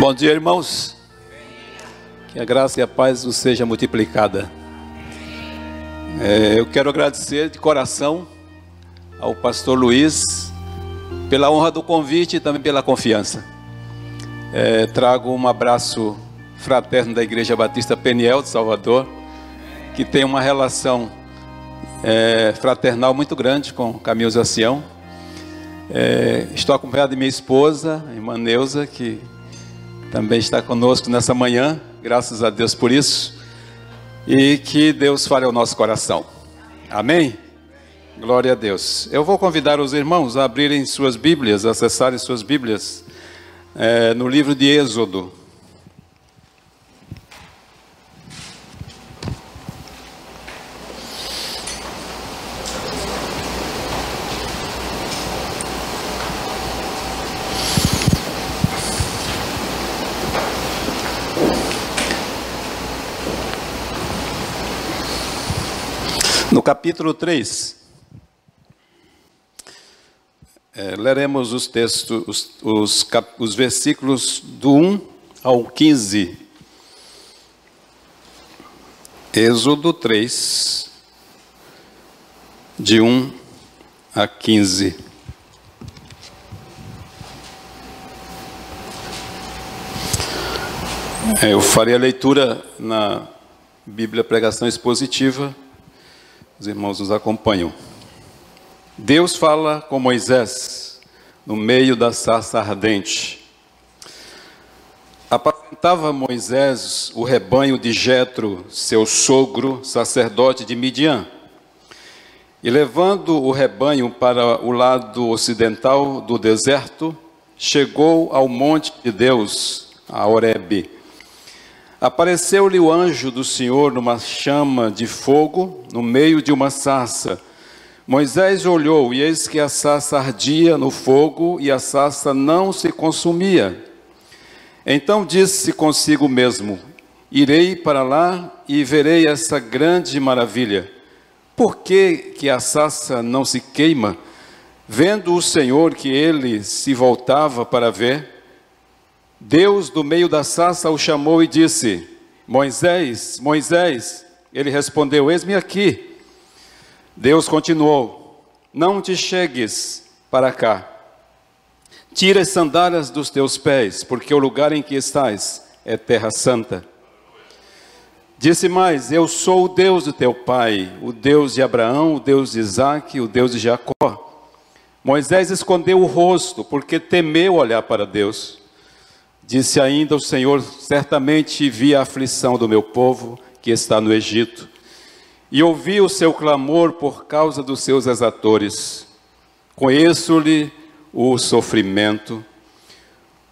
Bom dia, irmãos. Que a graça e a paz nos seja multiplicada. É, eu quero agradecer de coração ao pastor Luiz pela honra do convite e também pela confiança. É, trago um abraço fraterno da Igreja Batista Peniel de Salvador, que tem uma relação é, fraternal muito grande com Caminhos da Sião. É, estou acompanhado de minha esposa, irmã Neuza, que também está conosco nessa manhã, graças a Deus por isso, e que Deus fale ao nosso coração. Amém? Glória a Deus. Eu vou convidar os irmãos a abrirem suas Bíblias, acessarem suas Bíblias, é, no livro de Êxodo. Capítulo 3, é, leremos os textos, os, os, cap, os versículos do 1 ao 15. Êxodo 3, de 1 a 15. É, eu farei a leitura na Bíblia Pregação Expositiva os irmãos nos acompanham. Deus fala com Moisés no meio da sarça ardente. Apacentava Moisés o rebanho de Jetro, seu sogro, sacerdote de Midian. E levando o rebanho para o lado ocidental do deserto, chegou ao monte de Deus, a Horebe. Apareceu-lhe o anjo do Senhor numa chama de fogo, no meio de uma sarça. Moisés olhou, e eis que a sarça ardia no fogo, e a sarça não se consumia. Então disse consigo mesmo: Irei para lá e verei essa grande maravilha. Por que, que a sarça não se queima? Vendo o Senhor que ele se voltava para ver, Deus, do meio da sarça, o chamou e disse: Moisés, Moisés. Ele respondeu: Eis-me aqui. Deus continuou: Não te chegues para cá. Tira as sandálias dos teus pés, porque o lugar em que estás é terra santa. Disse mais: Eu sou o Deus de teu pai, o Deus de Abraão, o Deus de Isaque, o Deus de Jacó. Moisés escondeu o rosto, porque temeu olhar para Deus. Disse ainda o Senhor: Certamente vi a aflição do meu povo que está no Egito, e ouvi o seu clamor por causa dos seus exatores. Conheço-lhe o sofrimento.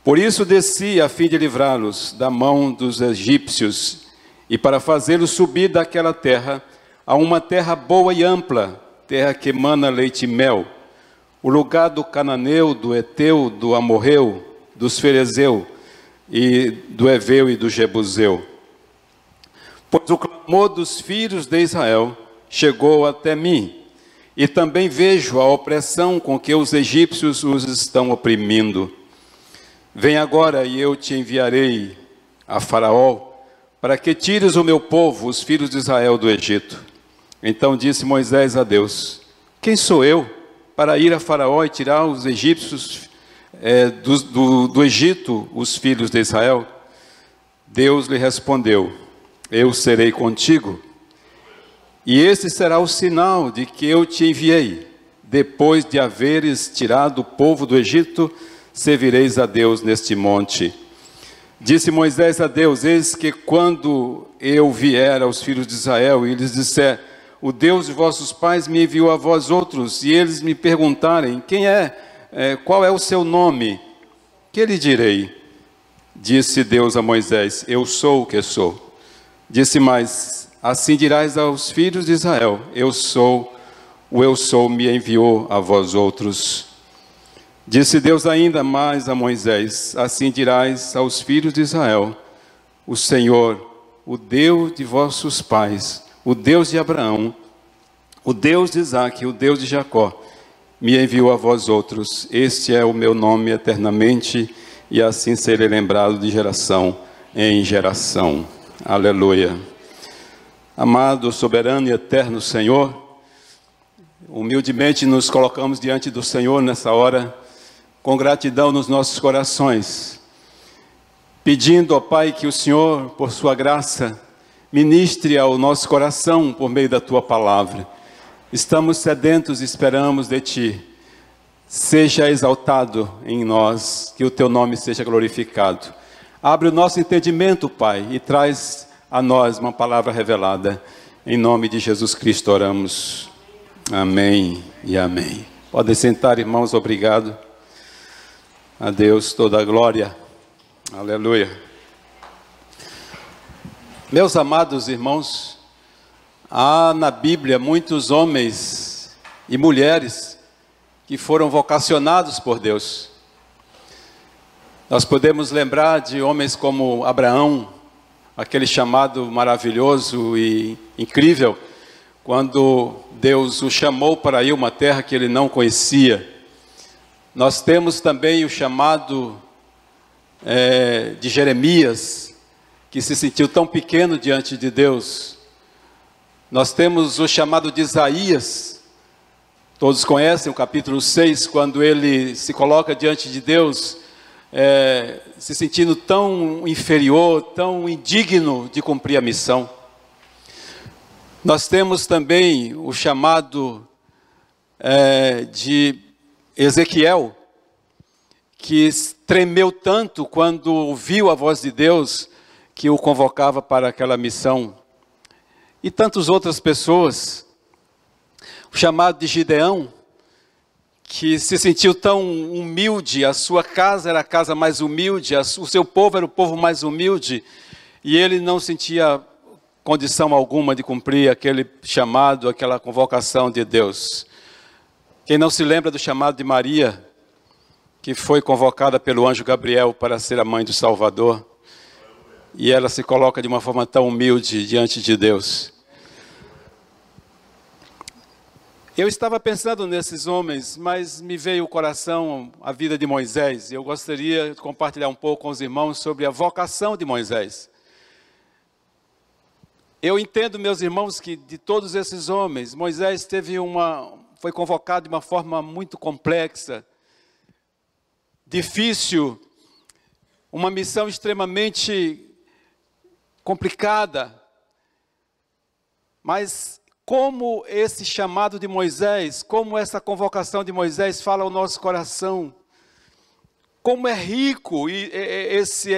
Por isso desci a fim de livrá-los da mão dos egípcios e para fazê-los subir daquela terra a uma terra boa e ampla, terra que emana leite e mel, o lugar do cananeu, do eteu, do amorreu, dos ferezeu, e do Eveu e do Jebuseu. Pois o clamor dos filhos de Israel chegou até mim, e também vejo a opressão com que os egípcios os estão oprimindo. Vem agora e eu te enviarei a Faraó, para que tires o meu povo, os filhos de Israel, do Egito. Então disse Moisés a Deus: Quem sou eu para ir a Faraó e tirar os egípcios é, do, do, do Egito os filhos de Israel? Deus lhe respondeu: Eu serei contigo, e esse será o sinal de que eu te enviei. Depois de haveres tirado o povo do Egito, servireis a Deus neste monte. Disse Moisés a Deus: Eis que quando eu vier aos filhos de Israel e lhes disser: O Deus de vossos pais me enviou a vós outros, e eles me perguntarem: Quem é é, qual é o seu nome? Que lhe direi? Disse Deus a Moisés: Eu sou o que sou. Disse mais: Assim dirás aos filhos de Israel: Eu sou, o eu sou me enviou a vós outros. Disse Deus ainda mais a Moisés: Assim dirás aos filhos de Israel: O Senhor, o Deus de vossos pais, o Deus de Abraão, o Deus de Isaque, o Deus de Jacó, me enviou a vós outros. Este é o meu nome eternamente, e assim serei lembrado de geração em geração. Aleluia. Amado, soberano e eterno Senhor, humildemente nos colocamos diante do Senhor nessa hora, com gratidão nos nossos corações, pedindo ao Pai que o Senhor, por Sua graça, ministre ao nosso coração por meio da Tua palavra. Estamos sedentos e esperamos de Ti. Seja exaltado em nós, que o Teu nome seja glorificado. Abre o nosso entendimento, Pai, e traz a nós uma palavra revelada. Em nome de Jesus Cristo oramos. Amém e amém. Podem sentar, irmãos, obrigado. A Deus toda a glória. Aleluia. Meus amados irmãos, há na Bíblia muitos homens e mulheres que foram vocacionados por Deus. Nós podemos lembrar de homens como Abraão, aquele chamado maravilhoso e incrível, quando Deus o chamou para ir uma terra que ele não conhecia. Nós temos também o chamado é, de Jeremias, que se sentiu tão pequeno diante de Deus. Nós temos o chamado de Isaías, todos conhecem o capítulo 6, quando ele se coloca diante de Deus é, se sentindo tão inferior, tão indigno de cumprir a missão. Nós temos também o chamado é, de Ezequiel, que tremeu tanto quando ouviu a voz de Deus que o convocava para aquela missão. E tantas outras pessoas. O chamado de Gideão, que se sentiu tão humilde, a sua casa era a casa mais humilde, o seu povo era o povo mais humilde, e ele não sentia condição alguma de cumprir aquele chamado, aquela convocação de Deus. Quem não se lembra do chamado de Maria, que foi convocada pelo anjo Gabriel para ser a mãe do Salvador, e ela se coloca de uma forma tão humilde diante de Deus. Eu estava pensando nesses homens, mas me veio o coração a vida de Moisés. Eu gostaria de compartilhar um pouco com os irmãos sobre a vocação de Moisés. Eu entendo, meus irmãos, que de todos esses homens, Moisés teve uma, foi convocado de uma forma muito complexa, difícil, uma missão extremamente complicada, mas como esse chamado de Moisés, como essa convocação de Moisés fala ao nosso coração, como é rico esse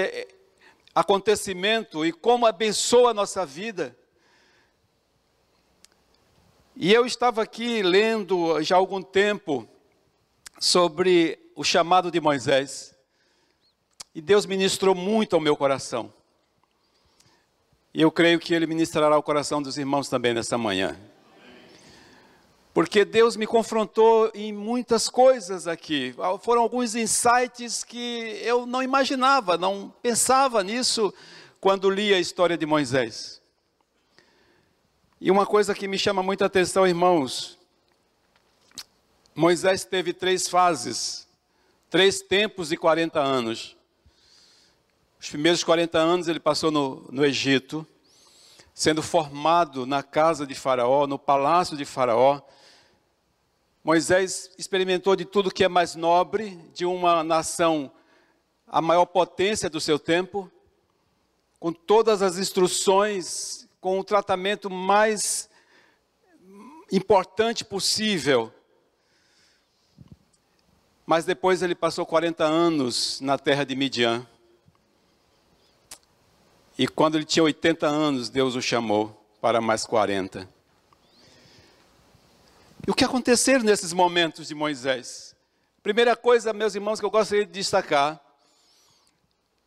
acontecimento e como abençoa a nossa vida. E eu estava aqui lendo já há algum tempo sobre o chamado de Moisés. E Deus ministrou muito ao meu coração. E eu creio que Ele ministrará o coração dos irmãos também nesta manhã. Porque Deus me confrontou em muitas coisas aqui. Foram alguns insights que eu não imaginava, não pensava nisso quando li a história de Moisés. E uma coisa que me chama muita atenção, irmãos, Moisés teve três fases, três tempos de 40 anos. Os primeiros 40 anos ele passou no, no Egito, sendo formado na casa de Faraó, no palácio de Faraó. Moisés experimentou de tudo que é mais nobre, de uma nação, a maior potência do seu tempo, com todas as instruções, com o tratamento mais importante possível. Mas depois ele passou 40 anos na terra de Midian e quando ele tinha 80 anos, Deus o chamou para mais 40. E o que aconteceu nesses momentos de Moisés? Primeira coisa, meus irmãos, que eu gostaria de destacar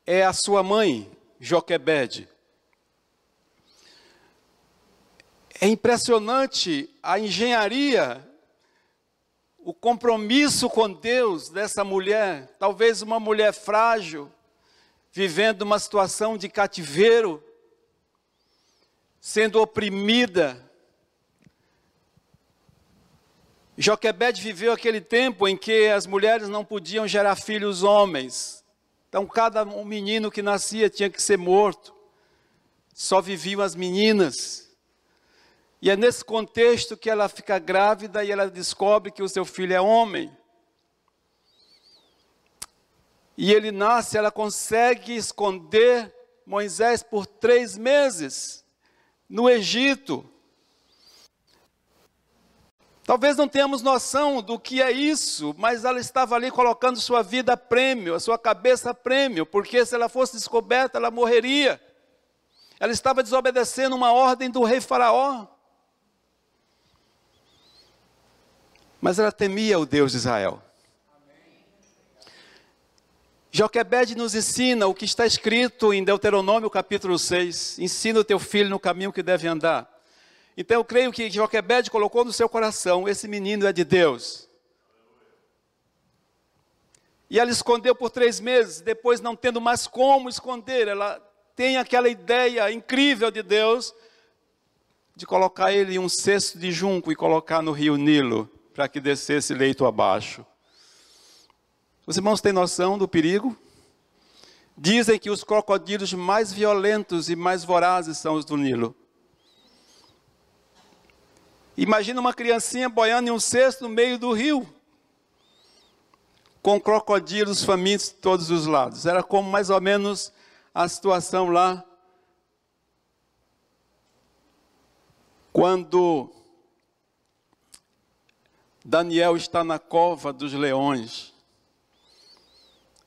é a sua mãe, Joquebede. É impressionante a engenharia, o compromisso com Deus dessa mulher, talvez uma mulher frágil, vivendo uma situação de cativeiro, sendo oprimida. Joquebed viveu aquele tempo em que as mulheres não podiam gerar filhos homens, Então, cada um menino que nascia tinha que ser morto. Só viviam as meninas. E é nesse contexto que ela fica grávida e ela descobre que o seu filho é homem. E ele nasce, ela consegue esconder Moisés por três meses no Egito. Talvez não tenhamos noção do que é isso, mas ela estava ali colocando sua vida a prêmio, a sua cabeça a prêmio, porque se ela fosse descoberta, ela morreria. Ela estava desobedecendo uma ordem do rei Faraó. Mas ela temia o Deus de Israel. Joquebed nos ensina o que está escrito em Deuteronômio capítulo 6. Ensina o teu filho no caminho que deve andar. Então eu creio que Joquebed colocou no seu coração: esse menino é de Deus. E ela escondeu por três meses, depois não tendo mais como esconder, ela tem aquela ideia incrível de Deus de colocar ele em um cesto de junco e colocar no rio Nilo, para que descesse leito abaixo. Os irmãos têm noção do perigo? Dizem que os crocodilos mais violentos e mais vorazes são os do Nilo. Imagina uma criancinha boiando em um cesto no meio do rio, com crocodilos famintos de todos os lados. Era como mais ou menos a situação lá quando Daniel está na cova dos leões.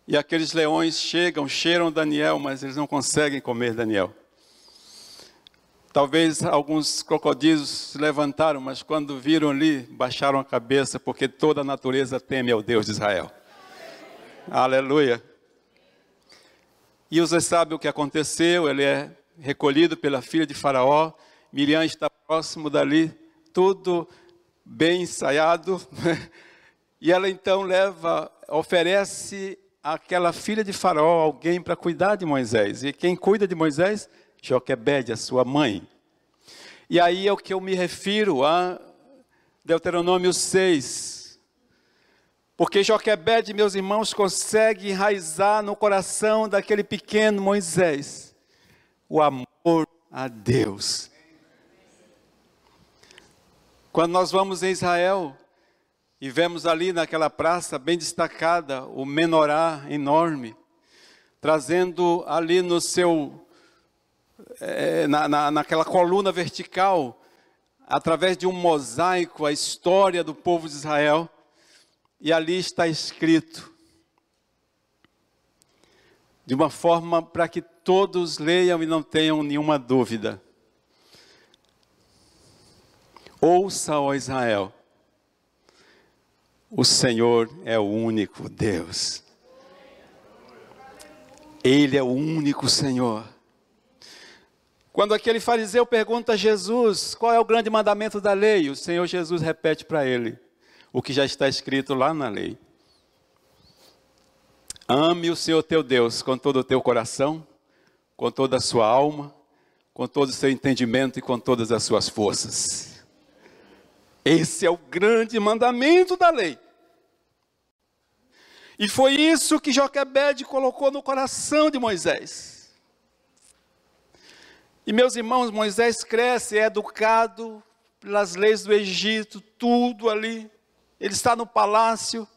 E aqueles leões chegam, cheiram Daniel, mas eles não conseguem comer Daniel. Talvez alguns crocodilos se levantaram, mas quando viram ali, baixaram a cabeça, porque toda a natureza teme ao Deus de Israel. Aleluia. E você sabe o que aconteceu, ele é recolhido pela filha de Faraó, Miriam está próximo dali, tudo bem ensaiado, e ela então leva, oferece àquela filha de Faraó alguém para cuidar de Moisés, e quem cuida de Moisés? Joquebede, a sua mãe. E aí é o que eu me refiro a Deuteronômio 6. Porque Joquebede, meus irmãos, consegue enraizar no coração daquele pequeno Moisés o amor a Deus. Quando nós vamos em Israel e vemos ali naquela praça bem destacada o menorá enorme, trazendo ali no seu é, na, na, naquela coluna vertical, através de um mosaico, a história do povo de Israel, e ali está escrito, de uma forma para que todos leiam e não tenham nenhuma dúvida. Ouça, ó Israel, o Senhor é o único Deus. Ele é o único Senhor. Quando aquele fariseu pergunta a Jesus qual é o grande mandamento da lei, o Senhor Jesus repete para ele o que já está escrito lá na lei. Ame o Senhor teu Deus com todo o teu coração, com toda a sua alma, com todo o seu entendimento e com todas as suas forças. Esse é o grande mandamento da lei. E foi isso que Joquebede colocou no coração de Moisés. E meus irmãos, Moisés cresce, é educado pelas leis do Egito, tudo ali. Ele está no palácio,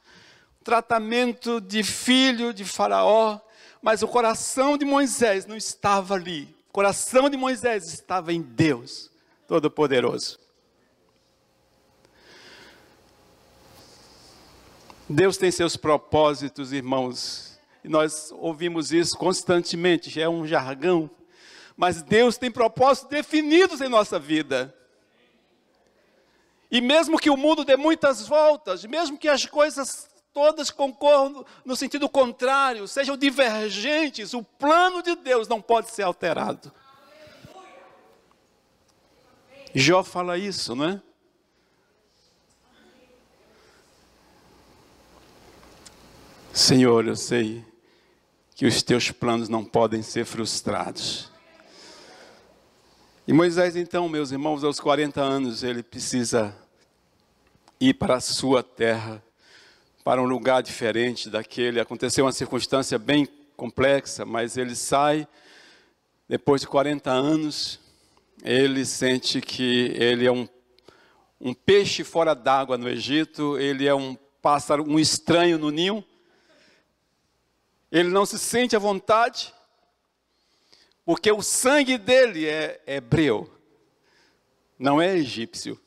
tratamento de filho de Faraó, mas o coração de Moisés não estava ali. O coração de Moisés estava em Deus Todo-Poderoso. Deus tem seus propósitos, irmãos, e nós ouvimos isso constantemente, já é um jargão mas Deus tem propósitos definidos em nossa vida. E mesmo que o mundo dê muitas voltas, mesmo que as coisas todas concorram no sentido contrário, sejam divergentes, o plano de Deus não pode ser alterado. Jó fala isso, não é? Senhor, eu sei que os teus planos não podem ser frustrados. E Moisés, então, meus irmãos, aos 40 anos, ele precisa ir para a sua terra, para um lugar diferente daquele. Aconteceu uma circunstância bem complexa, mas ele sai, depois de 40 anos, ele sente que ele é um, um peixe fora d'água no Egito, ele é um pássaro, um estranho no ninho, ele não se sente à vontade, porque o sangue dele é hebreu, não é egípcio.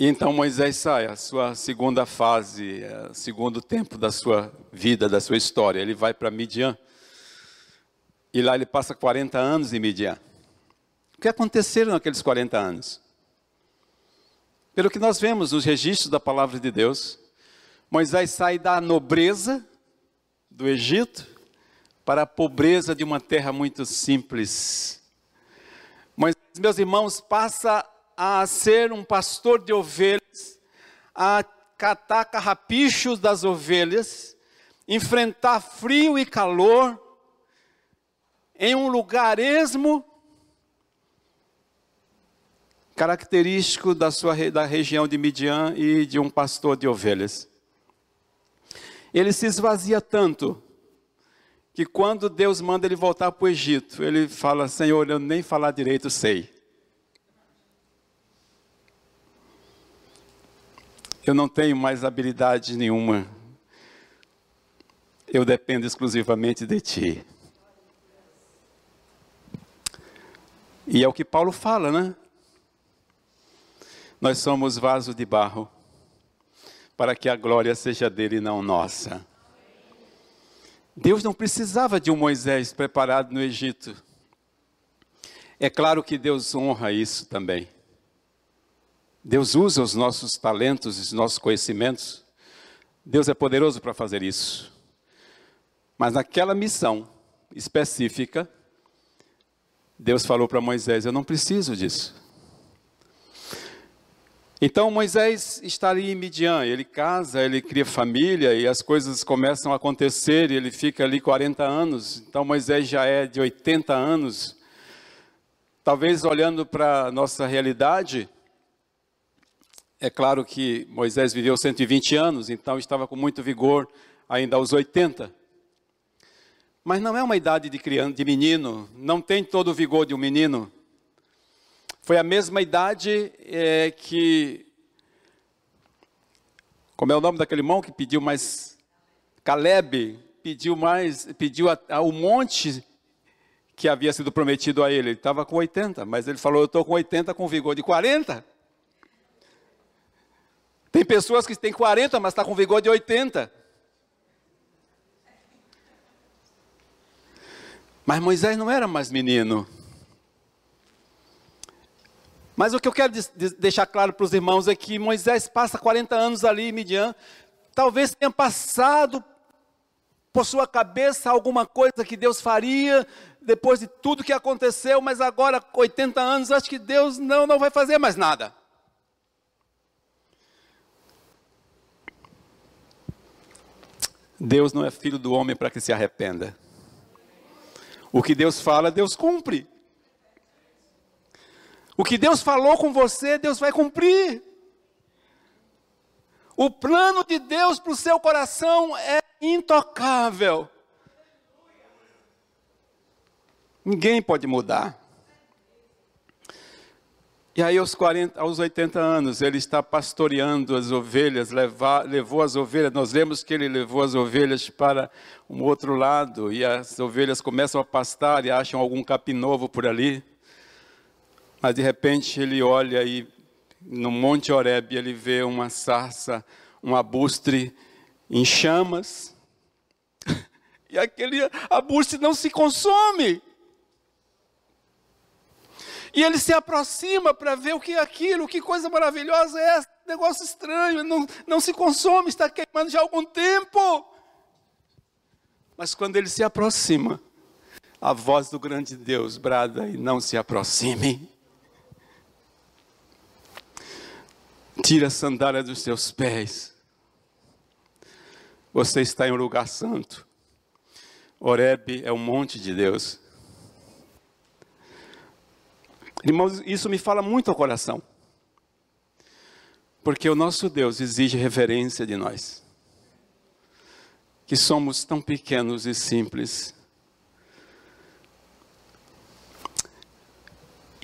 E então Moisés sai, a sua segunda fase, o segundo tempo da sua vida, da sua história. Ele vai para Midian. E lá ele passa 40 anos em Midian. O que aconteceram naqueles 40 anos? Pelo que nós vemos nos registros da palavra de Deus, Moisés sai da nobreza do Egito para a pobreza de uma terra muito simples. Moisés, meus irmãos, passa a ser um pastor de ovelhas, a catar carrapichos das ovelhas, enfrentar frio e calor, em um lugar esmo, característico da, sua, da região de Midian e de um pastor de ovelhas. Ele se esvazia tanto, que quando Deus manda ele voltar para o Egito, ele fala: Senhor, eu nem falar direito sei. Eu não tenho mais habilidade nenhuma. Eu dependo exclusivamente de Ti. E é o que Paulo fala, né? Nós somos vaso de barro, para que a glória seja dele e não nossa. Deus não precisava de um Moisés preparado no Egito. É claro que Deus honra isso também. Deus usa os nossos talentos, os nossos conhecimentos. Deus é poderoso para fazer isso. Mas naquela missão específica, Deus falou para Moisés: Eu não preciso disso. Então Moisés está ali em Midian, ele casa, ele cria família e as coisas começam a acontecer, e ele fica ali 40 anos. Então Moisés já é de 80 anos. Talvez olhando para a nossa realidade, é claro que Moisés viveu 120 anos, então estava com muito vigor ainda aos 80. Mas não é uma idade de criança, de menino, não tem todo o vigor de um menino. Foi a mesma idade é, que. Como é o nome daquele irmão que pediu mais. Caleb pediu mais, pediu o monte que havia sido prometido a ele. Ele estava com 80, mas ele falou: Eu estou com 80 com vigor de 40. Tem pessoas que têm 40, mas está com vigor de 80. Mas Moisés não era mais menino. Mas o que eu quero deixar claro para os irmãos é que Moisés passa 40 anos ali em Midian. Talvez tenha passado por sua cabeça alguma coisa que Deus faria depois de tudo que aconteceu, mas agora, 80 anos, acho que Deus não, não vai fazer mais nada. Deus não é filho do homem para que se arrependa. O que Deus fala, Deus cumpre. O que Deus falou com você, Deus vai cumprir. O plano de Deus para o seu coração é intocável. Ninguém pode mudar. E aí, aos, 40, aos 80 anos, ele está pastoreando as ovelhas, levar, levou as ovelhas. Nós vemos que ele levou as ovelhas para um outro lado, e as ovelhas começam a pastar e acham algum capim novo por ali. Mas de repente ele olha e no Monte Horeb ele vê uma sarça, um abustre em chamas. E aquele abustre não se consome. E ele se aproxima para ver o que é aquilo, que coisa maravilhosa é essa, negócio estranho, não, não se consome, está queimando já há algum tempo. Mas quando ele se aproxima, a voz do grande Deus brada e não se aproxime. Tira a sandália dos seus pés. Você está em um lugar santo. Oreb é um monte de Deus. Irmãos, isso me fala muito ao coração. Porque o nosso Deus exige reverência de nós. que somos tão pequenos e simples.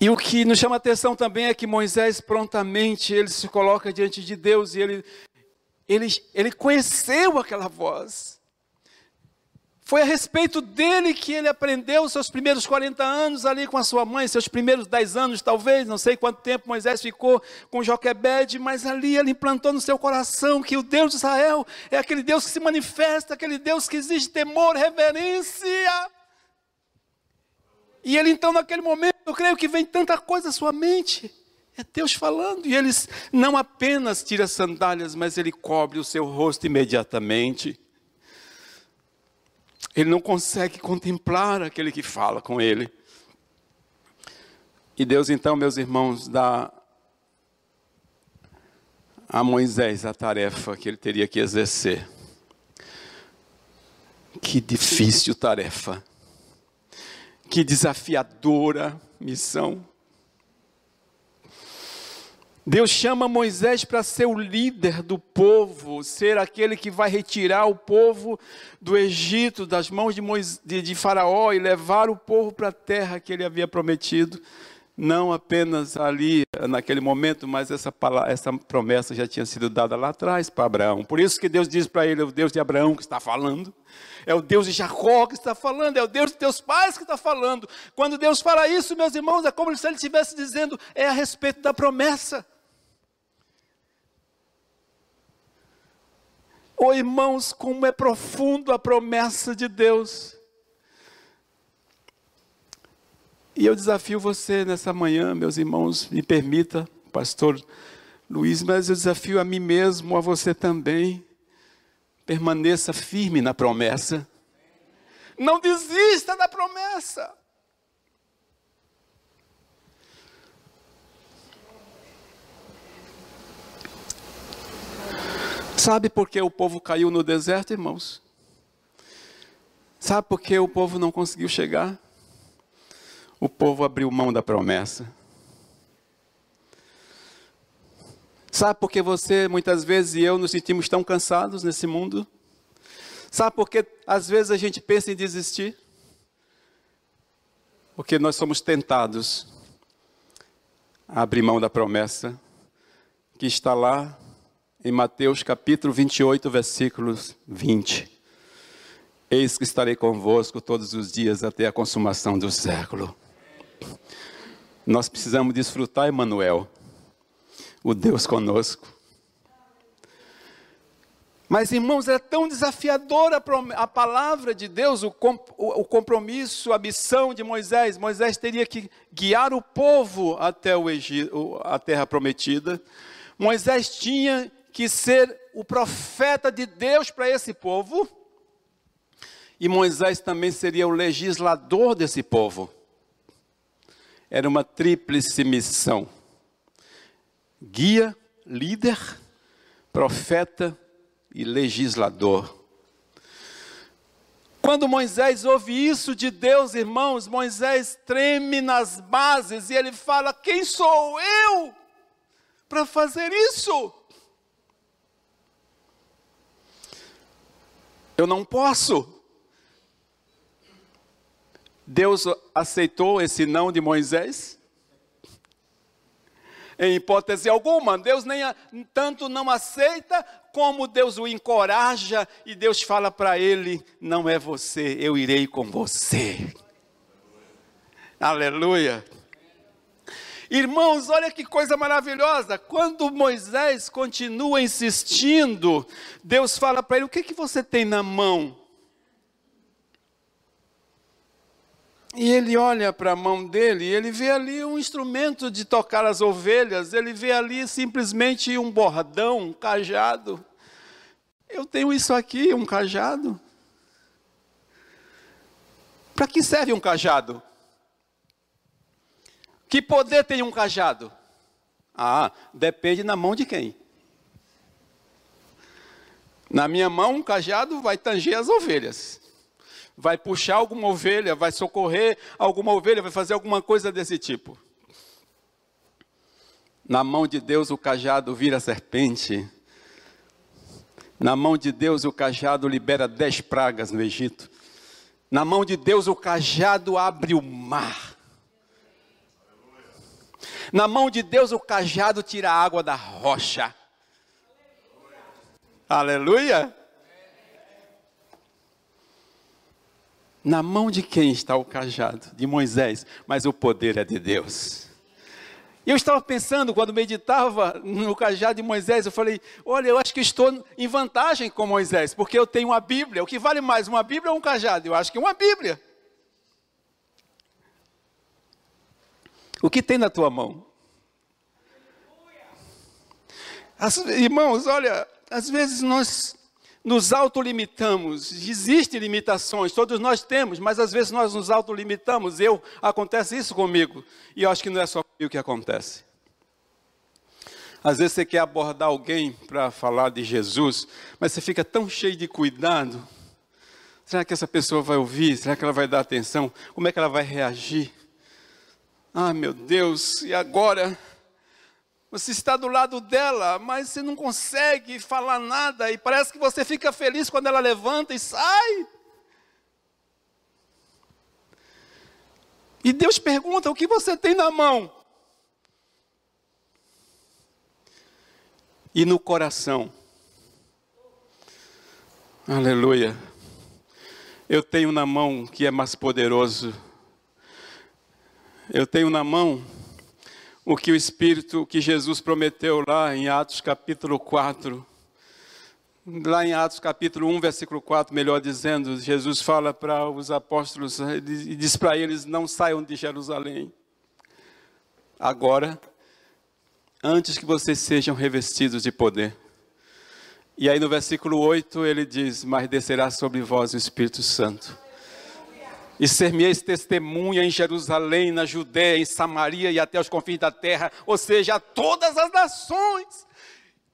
E o que nos chama atenção também é que Moisés prontamente ele se coloca diante de Deus e ele, ele, ele conheceu aquela voz. Foi a respeito dele que ele aprendeu seus primeiros 40 anos ali com a sua mãe, seus primeiros 10 anos talvez, não sei quanto tempo Moisés ficou com Joquebede, mas ali ele implantou no seu coração que o Deus de Israel é aquele Deus que se manifesta, aquele Deus que exige temor, reverência. E ele então naquele momento, eu creio que vem tanta coisa à sua mente. É Deus falando, e eles não apenas tira as sandálias, mas ele cobre o seu rosto imediatamente. Ele não consegue contemplar aquele que fala com ele. E Deus, então, meus irmãos, dá a Moisés a tarefa que ele teria que exercer. Que difícil tarefa. Que desafiadora missão. Deus chama Moisés para ser o líder do povo, ser aquele que vai retirar o povo do Egito, das mãos de, Moisés, de, de Faraó e levar o povo para a terra que ele havia prometido. Não apenas ali, naquele momento, mas essa, palavra, essa promessa já tinha sido dada lá atrás para Abraão. Por isso que Deus diz para ele: é o Deus de Abraão que está falando, é o Deus de Jacó que está falando, é o Deus de teus pais que está falando. Quando Deus fala isso, meus irmãos, é como se ele estivesse dizendo: é a respeito da promessa. Oh, irmãos, como é profundo a promessa de Deus. E eu desafio você nessa manhã, meus irmãos, me permita, pastor Luiz, mas eu desafio a mim mesmo, a você também. Permaneça firme na promessa. Não desista da promessa. Sabe por que o povo caiu no deserto, irmãos? Sabe por que o povo não conseguiu chegar? O povo abriu mão da promessa. Sabe por que você, muitas vezes, e eu nos sentimos tão cansados nesse mundo? Sabe por que às vezes a gente pensa em desistir? Porque nós somos tentados a abrir mão da promessa que está lá em Mateus capítulo 28, versículos 20. Eis que estarei convosco todos os dias até a consumação do século. Nós precisamos desfrutar, Emmanuel, o Deus conosco. Mas, irmãos, é tão desafiadora a palavra de Deus, o compromisso, a missão de Moisés. Moisés teria que guiar o povo até o Egito, a terra prometida. Moisés tinha que ser o profeta de Deus para esse povo, e Moisés também seria o legislador desse povo. Era uma tríplice missão: guia, líder, profeta e legislador. Quando Moisés ouve isso de Deus, irmãos, Moisés treme nas bases e ele fala: Quem sou eu para fazer isso? Eu não posso. Deus aceitou esse não de Moisés? Em hipótese alguma, Deus nem tanto não aceita, como Deus o encoraja e Deus fala para ele: Não é você, eu irei com você. Aleluia. Irmãos, olha que coisa maravilhosa. Quando Moisés continua insistindo, Deus fala para ele: O que, que você tem na mão? E ele olha para a mão dele e ele vê ali um instrumento de tocar as ovelhas, ele vê ali simplesmente um bordão, um cajado. Eu tenho isso aqui, um cajado. Para que serve um cajado? Que poder tem um cajado? Ah, depende na mão de quem. Na minha mão, um cajado vai tanger as ovelhas. Vai puxar alguma ovelha, vai socorrer alguma ovelha, vai fazer alguma coisa desse tipo. Na mão de Deus, o cajado vira serpente. Na mão de Deus, o cajado libera dez pragas no Egito. Na mão de Deus, o cajado abre o mar. Na mão de Deus, o cajado tira a água da rocha. Aleluia. Na mão de quem está o cajado? De Moisés, mas o poder é de Deus. Eu estava pensando, quando meditava no cajado de Moisés, eu falei: olha, eu acho que estou em vantagem com Moisés, porque eu tenho uma Bíblia. O que vale mais, uma Bíblia ou um cajado? Eu acho que uma Bíblia. O que tem na tua mão? As, irmãos, olha, às vezes nós nos autolimitamos, existem limitações, todos nós temos, mas às vezes nós nos autolimitamos. Eu, acontece isso comigo, e eu acho que não é só comigo que acontece. Às vezes você quer abordar alguém para falar de Jesus, mas você fica tão cheio de cuidado. Será que essa pessoa vai ouvir? Será que ela vai dar atenção? Como é que ela vai reagir? Ah, meu Deus, e agora? Você está do lado dela, mas você não consegue falar nada e parece que você fica feliz quando ela levanta e sai. E Deus pergunta: o que você tem na mão? E no coração. Aleluia. Eu tenho na mão que é mais poderoso. Eu tenho na mão o que o Espírito, que Jesus prometeu lá em Atos capítulo 4. Lá em Atos capítulo 1, versículo 4, melhor dizendo, Jesus fala para os apóstolos e diz para eles: não saiam de Jerusalém. Agora, antes que vocês sejam revestidos de poder. E aí no versículo 8 ele diz: Mas descerá sobre vós o Espírito Santo e ser-me-eis testemunha em Jerusalém, na Judéia, em Samaria e até os confins da terra, ou seja, a todas as nações.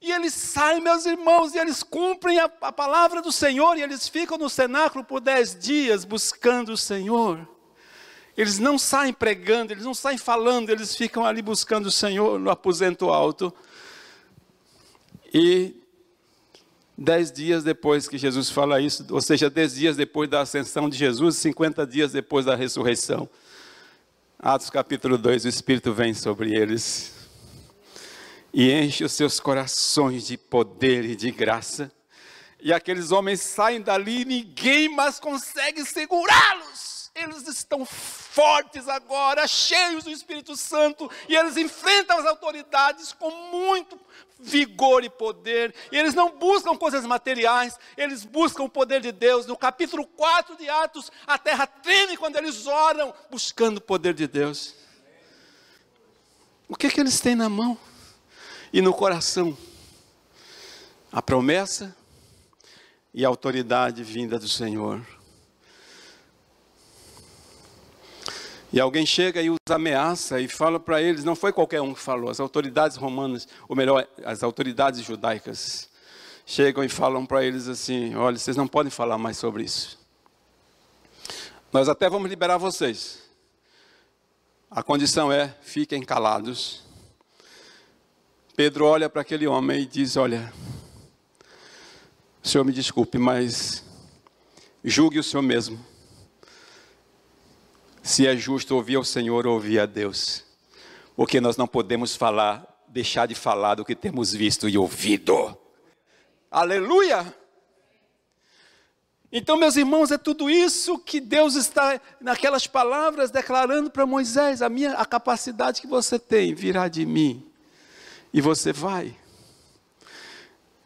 E eles saem, meus irmãos, e eles cumprem a, a palavra do Senhor, e eles ficam no cenáculo por dez dias buscando o Senhor. Eles não saem pregando, eles não saem falando, eles ficam ali buscando o Senhor no aposento alto. E Dez dias depois que Jesus fala isso, ou seja, dez dias depois da ascensão de Jesus, cinquenta dias depois da ressurreição. Atos capítulo 2, o Espírito vem sobre eles e enche os seus corações de poder e de graça. E aqueles homens saem dali e ninguém mais consegue segurá-los. Eles estão fortes agora, cheios do Espírito Santo, e eles enfrentam as autoridades com muito vigor e poder, e eles não buscam coisas materiais, eles buscam o poder de Deus. No capítulo 4 de Atos, a terra treme quando eles oram, buscando o poder de Deus. O que, é que eles têm na mão e no coração? A promessa e a autoridade vinda do Senhor. E alguém chega e os ameaça e fala para eles, não foi qualquer um que falou, as autoridades romanas, ou melhor, as autoridades judaicas, chegam e falam para eles assim: olha, vocês não podem falar mais sobre isso. Nós até vamos liberar vocês. A condição é: fiquem calados. Pedro olha para aquele homem e diz: Olha, o senhor me desculpe, mas julgue o senhor mesmo se é justo ouvir ao Senhor ou ouvir a Deus. Porque nós não podemos falar, deixar de falar do que temos visto e ouvido. Aleluia! Então, meus irmãos, é tudo isso que Deus está naquelas palavras declarando para Moisés, a minha a capacidade que você tem virá de mim. E você vai.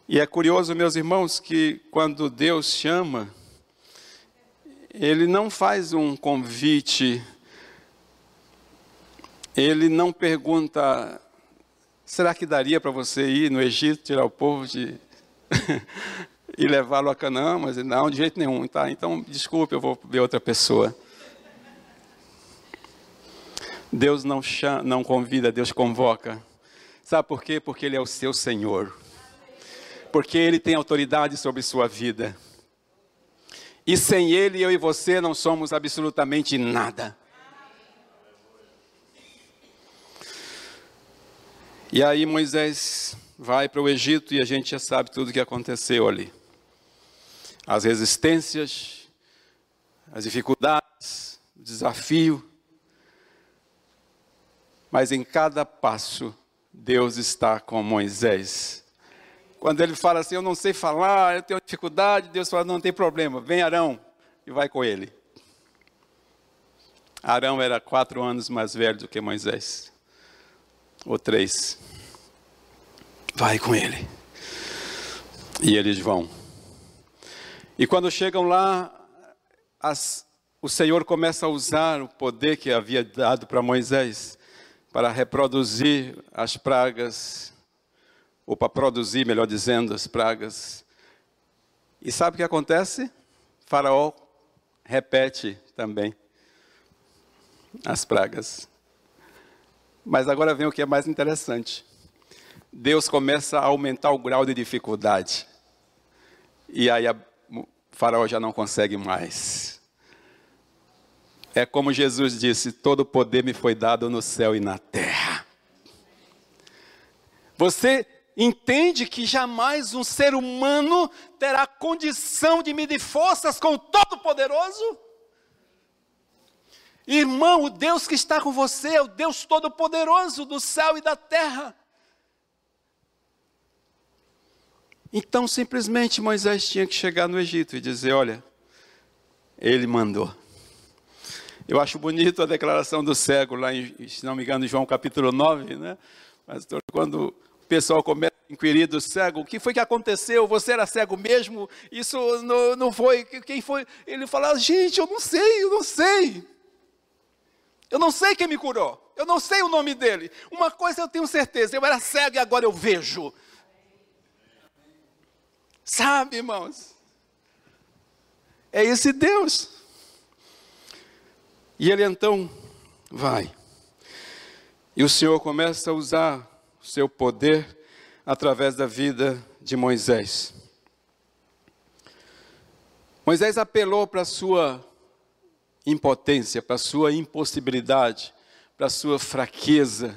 E é curioso, meus irmãos, que quando Deus chama, ele não faz um convite, ele não pergunta, será que daria para você ir no Egito, tirar o povo de... e levá-lo a Canaã? Mas não, de jeito nenhum, tá? Então, desculpe, eu vou ver outra pessoa. Deus não, chama, não convida, Deus convoca. Sabe por quê? Porque Ele é o seu Senhor. Porque Ele tem autoridade sobre sua vida. E sem Ele, eu e você não somos absolutamente nada. E aí Moisés vai para o Egito e a gente já sabe tudo o que aconteceu ali. As resistências, as dificuldades, o desafio. Mas em cada passo, Deus está com Moisés. Quando ele fala assim, eu não sei falar, eu tenho dificuldade, Deus fala, não tem problema, vem Arão e vai com ele. Arão era quatro anos mais velho do que Moisés, ou três. Vai com ele. E eles vão. E quando chegam lá, as, o Senhor começa a usar o poder que havia dado para Moisés para reproduzir as pragas, ou para produzir, melhor dizendo, as pragas. E sabe o que acontece? Faraó repete também as pragas. Mas agora vem o que é mais interessante. Deus começa a aumentar o grau de dificuldade. E aí o faraó já não consegue mais. É como Jesus disse: todo poder me foi dado no céu e na terra. Você entende que jamais um ser humano terá condição de medir forças com o Todo-Poderoso? Irmão, o Deus que está com você é o Deus Todo-Poderoso do céu e da terra. Então, simplesmente Moisés tinha que chegar no Egito e dizer: Olha, ele mandou. Eu acho bonito a declaração do cego, lá em, se não me engano, em João capítulo 9, né? Pastor, quando pessoal começa a inquirir do cego, o que foi que aconteceu? Você era cego mesmo? Isso não, não foi? Quem foi? Ele fala, gente, eu não sei, eu não sei. Eu não sei quem me curou. Eu não sei o nome dele. Uma coisa eu tenho certeza, eu era cego e agora eu vejo. Sabe, irmãos? É esse Deus. E ele então vai. E o Senhor começa a usar seu poder através da vida de Moisés. Moisés apelou para a sua impotência, para a sua impossibilidade, para a sua fraqueza.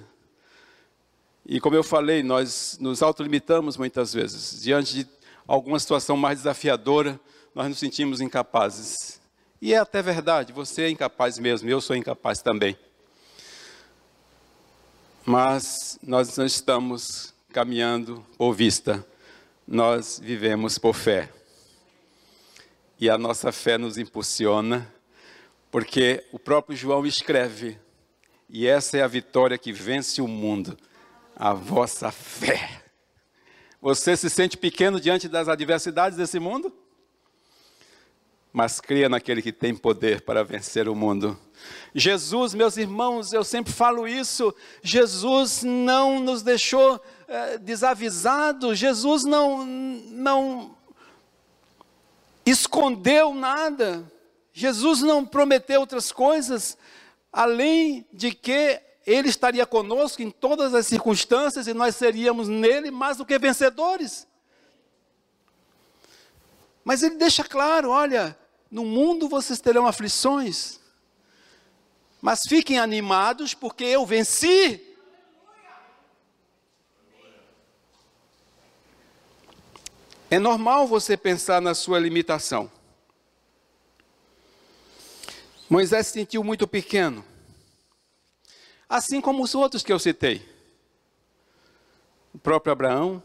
E como eu falei, nós nos autolimitamos muitas vezes. Diante de alguma situação mais desafiadora, nós nos sentimos incapazes. E é até verdade, você é incapaz mesmo, eu sou incapaz também. Mas nós não estamos caminhando por vista, nós vivemos por fé. E a nossa fé nos impulsiona, porque o próprio João escreve, e essa é a vitória que vence o mundo, a vossa fé. Você se sente pequeno diante das adversidades desse mundo? Mas creia naquele que tem poder para vencer o mundo. Jesus, meus irmãos, eu sempre falo isso, Jesus não nos deixou é, desavisados, Jesus não, não escondeu nada, Jesus não prometeu outras coisas, além de que Ele estaria conosco em todas as circunstâncias e nós seríamos nele mais do que vencedores. Mas ele deixa claro: olha, no mundo vocês terão aflições, mas fiquem animados, porque eu venci. É normal você pensar na sua limitação. Moisés se sentiu muito pequeno, assim como os outros que eu citei. O próprio Abraão,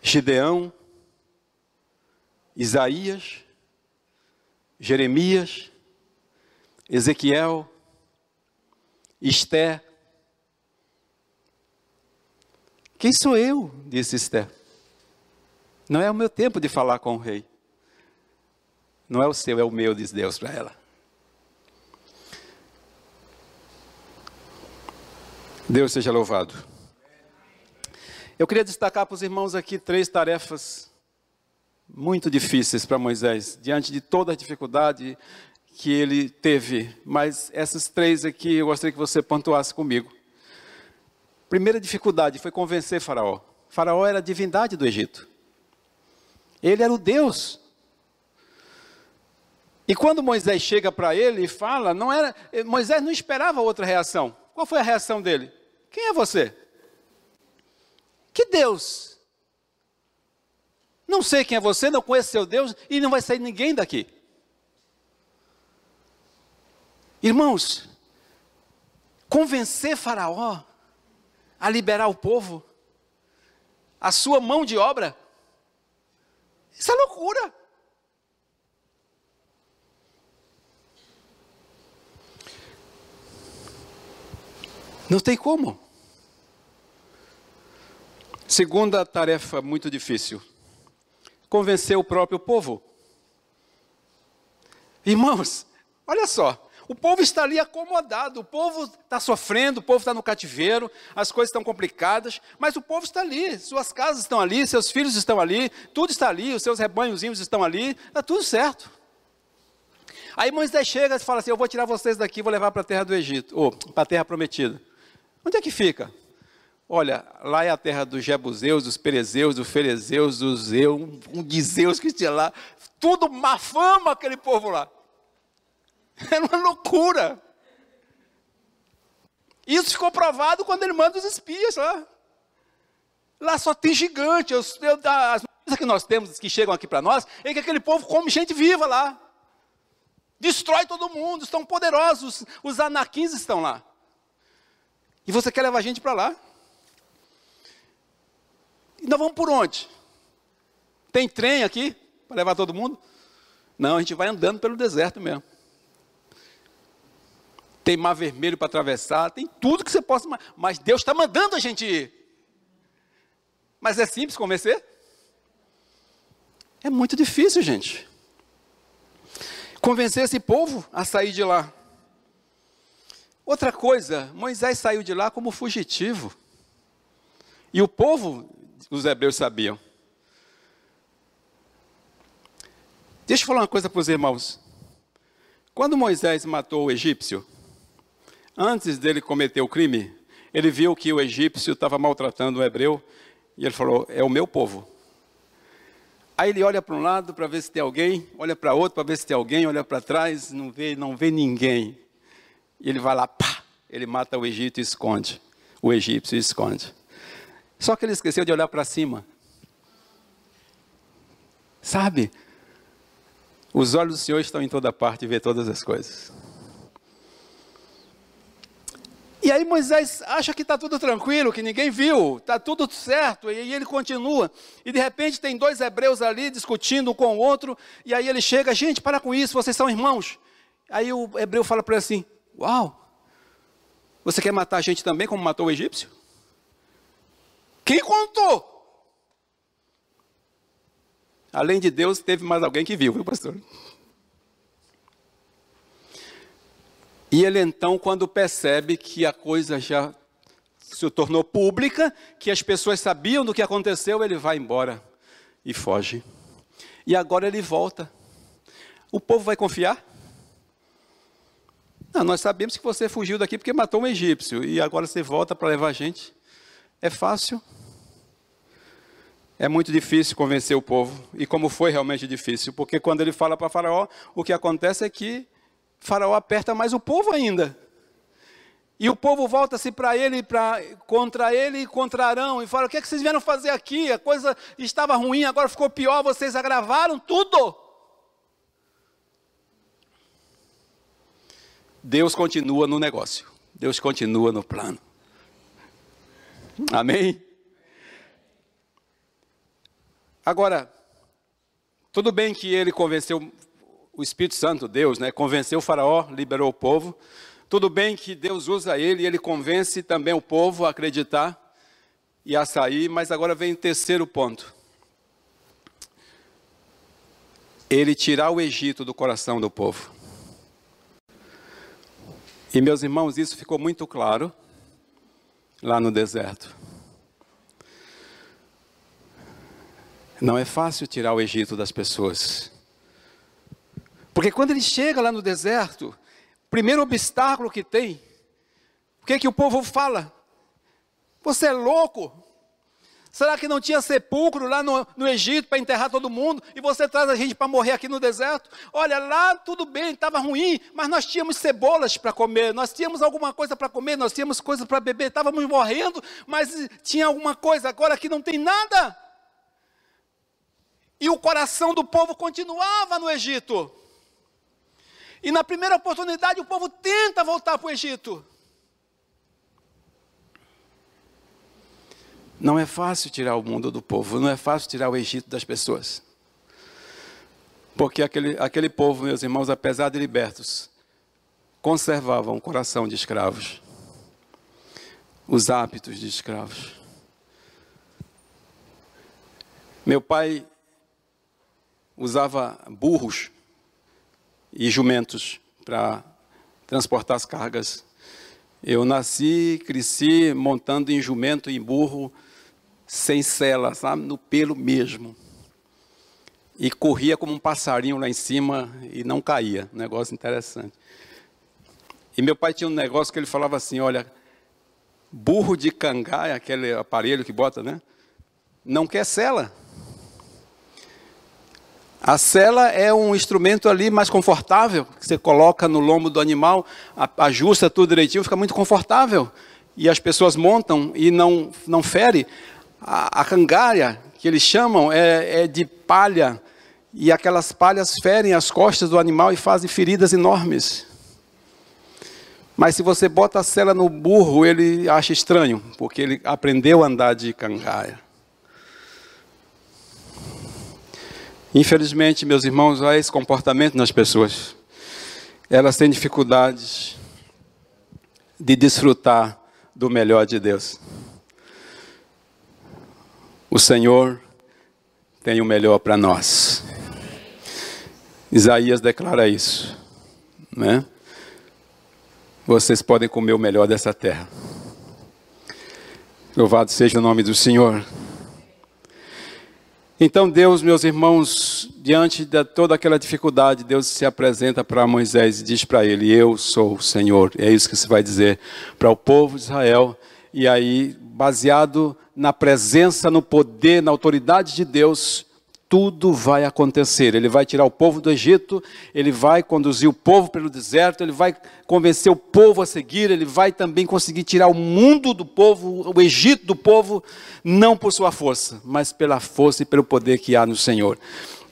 Gideão, Isaías, Jeremias, Ezequiel, Esté. Quem sou eu? disse Esté. Não é o meu tempo de falar com o rei. Não é o seu, é o meu, diz Deus para ela. Deus seja louvado. Eu queria destacar para os irmãos aqui três tarefas muito difíceis para Moisés, diante de toda a dificuldade que ele teve. Mas essas três aqui eu gostaria que você pontuasse comigo. Primeira dificuldade foi convencer Faraó. Faraó era a divindade do Egito. Ele era o Deus. E quando Moisés chega para ele e fala, não era, Moisés não esperava outra reação. Qual foi a reação dele? Quem é você? Que Deus? Não sei quem é você, não conheço seu Deus e não vai sair ninguém daqui. Irmãos, convencer Faraó a liberar o povo, a sua mão de obra, isso é loucura. Não tem como. Segunda tarefa muito difícil: convencer o próprio povo. Irmãos, olha só, o povo está ali acomodado, o povo está sofrendo, o povo está no cativeiro, as coisas estão complicadas, mas o povo está ali, suas casas estão ali, seus filhos estão ali, tudo está ali, os seus rebanhozinhos estão ali, está tudo certo. Aí Moisés chega e fala assim: Eu vou tirar vocês daqui, vou levar para a terra do Egito, ou para a terra prometida. Onde é que fica? Olha, lá é a terra dos Jebuseus, dos Perezeus, dos Ferezeus, dos Zeus, um de Zeus que tinha lá. Tudo má fama aquele povo lá. Era uma loucura. Isso ficou provado quando ele manda os espias lá. Lá só tem gigante. as notícias que nós temos, que chegam aqui para nós, é que aquele povo come gente viva lá. Destrói todo mundo, estão poderosos. Os anaquins estão lá. E você quer levar gente para lá? E nós vamos por onde? Tem trem aqui para levar todo mundo? Não, a gente vai andando pelo deserto mesmo. Tem mar vermelho para atravessar, tem tudo que você possa, mas Deus está mandando a gente ir. Mas é simples convencer? É muito difícil, gente. Convencer esse povo a sair de lá. Outra coisa, Moisés saiu de lá como fugitivo. E o povo, os hebreus sabiam. Deixa eu falar uma coisa para os irmãos. Quando Moisés matou o egípcio, antes dele cometer o crime, ele viu que o egípcio estava maltratando o hebreu e ele falou: É o meu povo. Aí ele olha para um lado para ver se tem alguém, olha para outro para ver se tem alguém, olha para trás, não vê, não vê ninguém. E ele vai lá, pá, ele mata o Egito e esconde. O egípcio esconde. Só que ele esqueceu de olhar para cima. Sabe? Os olhos do Senhor estão em toda parte e vê todas as coisas. E aí Moisés acha que está tudo tranquilo, que ninguém viu, está tudo certo, e ele continua. E de repente tem dois hebreus ali discutindo um com o outro, e aí ele chega, gente, para com isso, vocês são irmãos. Aí o hebreu fala para ele assim: Uau! Você quer matar a gente também como matou o egípcio? Quem contou? Além de Deus, teve mais alguém que viu, viu, pastor? E ele então, quando percebe que a coisa já se tornou pública, que as pessoas sabiam do que aconteceu, ele vai embora e foge. E agora ele volta. O povo vai confiar? Não, nós sabemos que você fugiu daqui porque matou um egípcio e agora você volta para levar a gente. É fácil? É muito difícil convencer o povo. E como foi realmente difícil? Porque quando ele fala para Faraó, o que acontece é que Faraó aperta mais o povo ainda. E o povo volta-se para ele, pra, contra ele e contra Arão, e fala: O que, é que vocês vieram fazer aqui? A coisa estava ruim, agora ficou pior, vocês agravaram tudo. Deus continua no negócio. Deus continua no plano. Amém? Agora, tudo bem que ele convenceu o Espírito Santo, Deus, né? Convenceu o faraó, liberou o povo. Tudo bem que Deus usa ele e ele convence também o povo a acreditar e a sair, mas agora vem o terceiro ponto. Ele tirar o Egito do coração do povo. E meus irmãos, isso ficou muito claro lá no deserto. Não é fácil tirar o Egito das pessoas. Porque quando ele chega lá no deserto, o primeiro obstáculo que tem, o que, é que o povo fala? Você é louco? Será que não tinha sepulcro lá no, no Egito para enterrar todo mundo e você traz a gente para morrer aqui no deserto? Olha, lá tudo bem, estava ruim, mas nós tínhamos cebolas para comer, nós tínhamos alguma coisa para comer, nós tínhamos coisa para beber, estávamos morrendo, mas tinha alguma coisa, agora aqui não tem nada. E o coração do povo continuava no Egito. E na primeira oportunidade o povo tenta voltar para o Egito. Não é fácil tirar o mundo do povo, não é fácil tirar o Egito das pessoas. Porque aquele, aquele povo, meus irmãos, apesar de libertos, conservavam o coração de escravos, os hábitos de escravos. Meu pai usava burros e jumentos para transportar as cargas. Eu nasci, cresci montando em jumento e burro sem cela, sabe? No pelo mesmo. E corria como um passarinho lá em cima e não caía. Negócio interessante. E meu pai tinha um negócio que ele falava assim: olha, burro de cangaia, aquele aparelho que bota, né? Não quer cela. A cela é um instrumento ali mais confortável, que você coloca no lombo do animal, ajusta tudo direitinho, fica muito confortável. E as pessoas montam e não, não fere. A, a cangária, que eles chamam, é, é de palha, e aquelas palhas ferem as costas do animal e fazem feridas enormes. Mas se você bota a cela no burro, ele acha estranho, porque ele aprendeu a andar de cangaia. Infelizmente, meus irmãos, há esse comportamento nas pessoas. Elas têm dificuldades de desfrutar do melhor de Deus. O Senhor tem o melhor para nós. Isaías declara isso, né? Vocês podem comer o melhor dessa terra. Louvado seja o nome do Senhor. Então Deus, meus irmãos, diante de toda aquela dificuldade, Deus se apresenta para Moisés e diz para ele: Eu sou o Senhor. É isso que se vai dizer para o povo de Israel. E aí, baseado na presença, no poder, na autoridade de Deus, tudo vai acontecer. Ele vai tirar o povo do Egito, ele vai conduzir o povo pelo deserto, ele vai convencer o povo a seguir, ele vai também conseguir tirar o mundo do povo, o Egito do povo, não por sua força, mas pela força e pelo poder que há no Senhor.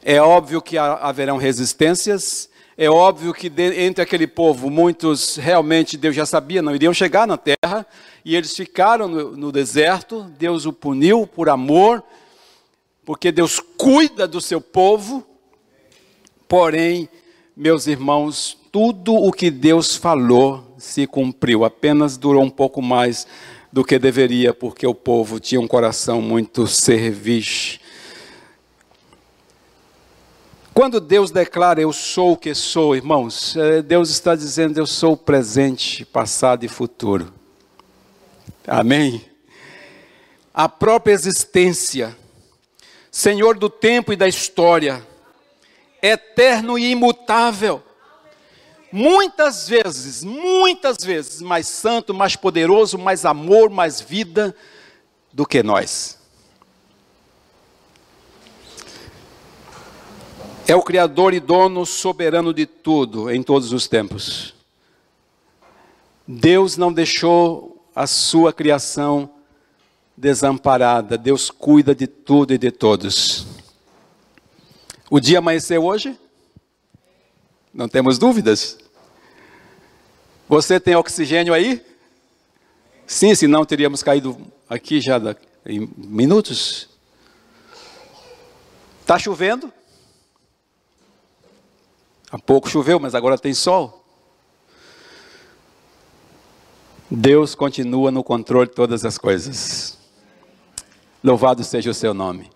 É óbvio que haverão resistências, é óbvio que entre aquele povo, muitos realmente Deus já sabia, não iriam chegar na terra, e eles ficaram no, no deserto, Deus o puniu por amor, porque Deus cuida do seu povo, porém, meus irmãos, tudo o que Deus falou se cumpriu, apenas durou um pouco mais do que deveria, porque o povo tinha um coração muito servis. Quando Deus declara eu sou o que sou, irmãos, é, Deus está dizendo eu sou o presente, passado e futuro. Amém? A própria existência Senhor do tempo e da história, eterno e imutável. Muitas vezes, muitas vezes mais santo, mais poderoso, mais amor, mais vida do que nós. É o Criador e dono soberano de tudo em todos os tempos. Deus não deixou a sua criação desamparada. Deus cuida de tudo e de todos. O dia amanheceu hoje? Não temos dúvidas? Você tem oxigênio aí? Sim, senão teríamos caído aqui já em minutos. Está chovendo? Há pouco choveu, mas agora tem sol. Deus continua no controle de todas as coisas. Louvado seja o seu nome.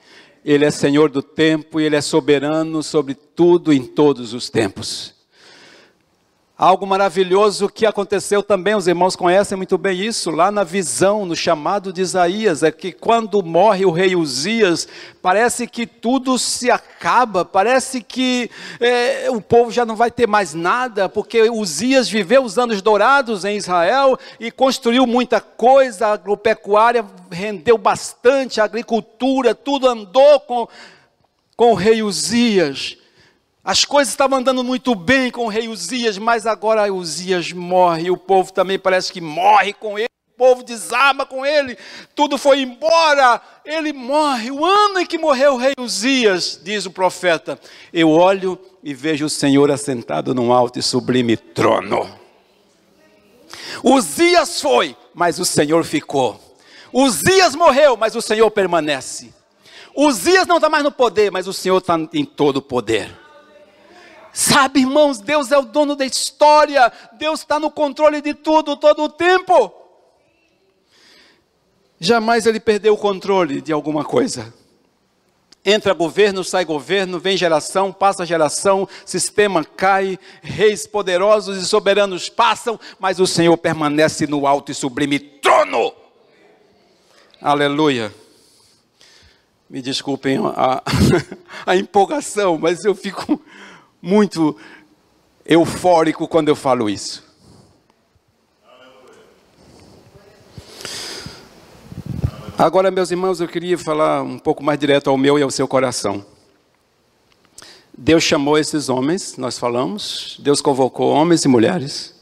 Ele é Senhor do tempo e Ele é soberano sobre tudo em todos os tempos. Algo maravilhoso que aconteceu também, os irmãos conhecem muito bem isso, lá na visão, no chamado de Isaías, é que quando morre o rei Uzias, parece que tudo se acaba, parece que é, o povo já não vai ter mais nada, porque Uzias viveu os anos dourados em Israel e construiu muita coisa, a agropecuária rendeu bastante, a agricultura, tudo andou com, com o rei Uzias. As coisas estavam andando muito bem com o rei Uzias, mas agora Uzias morre, e o povo também parece que morre com ele, o povo desarma com ele, tudo foi embora, ele morre. O ano em que morreu o rei Uzias, diz o profeta, eu olho e vejo o Senhor assentado num alto e sublime trono. Uzias foi, mas o Senhor ficou. Uzias morreu, mas o Senhor permanece. Uzias não está mais no poder, mas o Senhor está em todo o poder. Sabe, irmãos, Deus é o dono da história, Deus está no controle de tudo, todo o tempo. Jamais ele perdeu o controle de alguma coisa. Entra governo, sai governo, vem geração, passa geração, sistema cai, reis poderosos e soberanos passam, mas o Senhor permanece no alto e sublime trono. Aleluia. Me desculpem a, a empolgação, mas eu fico muito eufórico quando eu falo isso. Agora, meus irmãos, eu queria falar um pouco mais direto ao meu e ao seu coração. Deus chamou esses homens, nós falamos, Deus convocou homens e mulheres.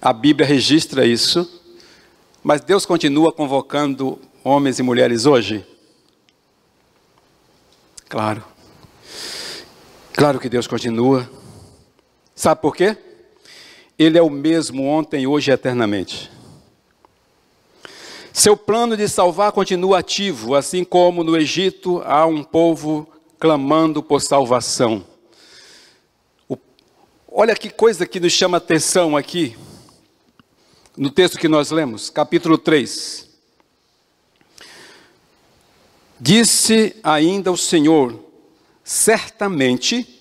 A Bíblia registra isso, mas Deus continua convocando homens e mulheres hoje? Claro. Claro que Deus continua. Sabe por quê? Ele é o mesmo ontem, hoje e eternamente. Seu plano de salvar continua ativo, assim como no Egito há um povo clamando por salvação. O, olha que coisa que nos chama atenção aqui, no texto que nós lemos, capítulo 3. Disse ainda o Senhor: Certamente,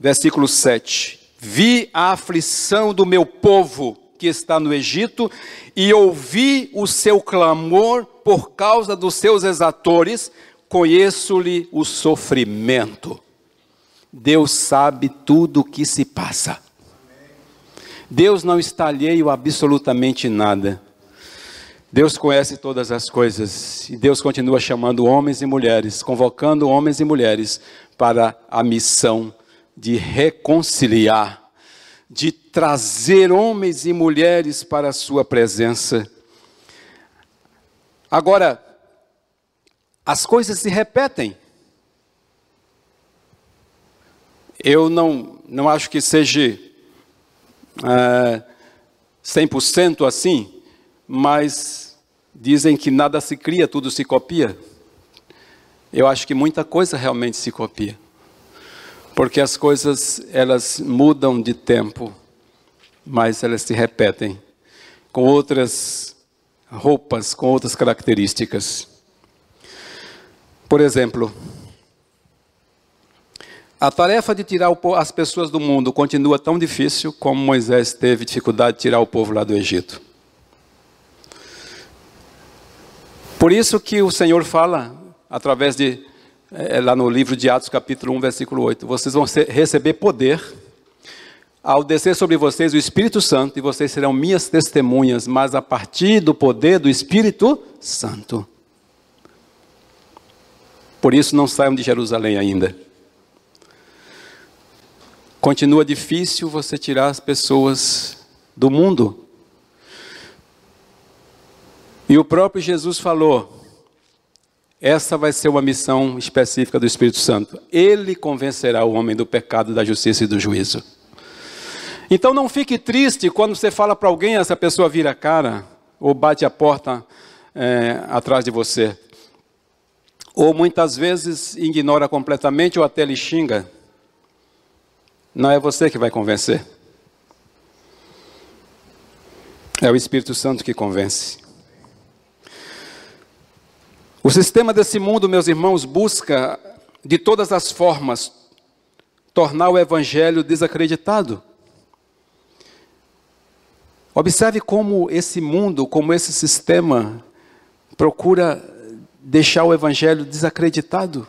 versículo 7, vi a aflição do meu povo que está no Egito e ouvi o seu clamor por causa dos seus exatores, conheço-lhe o sofrimento. Deus sabe tudo o que se passa. Deus não está alheio a absolutamente nada. Deus conhece todas as coisas e Deus continua chamando homens e mulheres, convocando homens e mulheres para a missão de reconciliar, de trazer homens e mulheres para a sua presença. Agora, as coisas se repetem. Eu não, não acho que seja é, 100% assim, mas dizem que nada se cria, tudo se copia. Eu acho que muita coisa realmente se copia. Porque as coisas, elas mudam de tempo, mas elas se repetem com outras roupas, com outras características. Por exemplo, a tarefa de tirar as pessoas do mundo continua tão difícil como Moisés teve dificuldade de tirar o povo lá do Egito. Por isso que o Senhor fala, através de, é, lá no livro de Atos, capítulo 1, versículo 8: vocês vão ser, receber poder ao descer sobre vocês o Espírito Santo, e vocês serão minhas testemunhas, mas a partir do poder do Espírito Santo. Por isso, não saiam de Jerusalém ainda. Continua difícil você tirar as pessoas do mundo. E o próprio Jesus falou: essa vai ser uma missão específica do Espírito Santo. Ele convencerá o homem do pecado, da justiça e do juízo. Então não fique triste quando você fala para alguém, essa pessoa vira a cara, ou bate a porta é, atrás de você. Ou muitas vezes ignora completamente ou até lhe xinga. Não é você que vai convencer. É o Espírito Santo que convence. O sistema desse mundo, meus irmãos, busca de todas as formas tornar o evangelho desacreditado. Observe como esse mundo, como esse sistema procura deixar o evangelho desacreditado.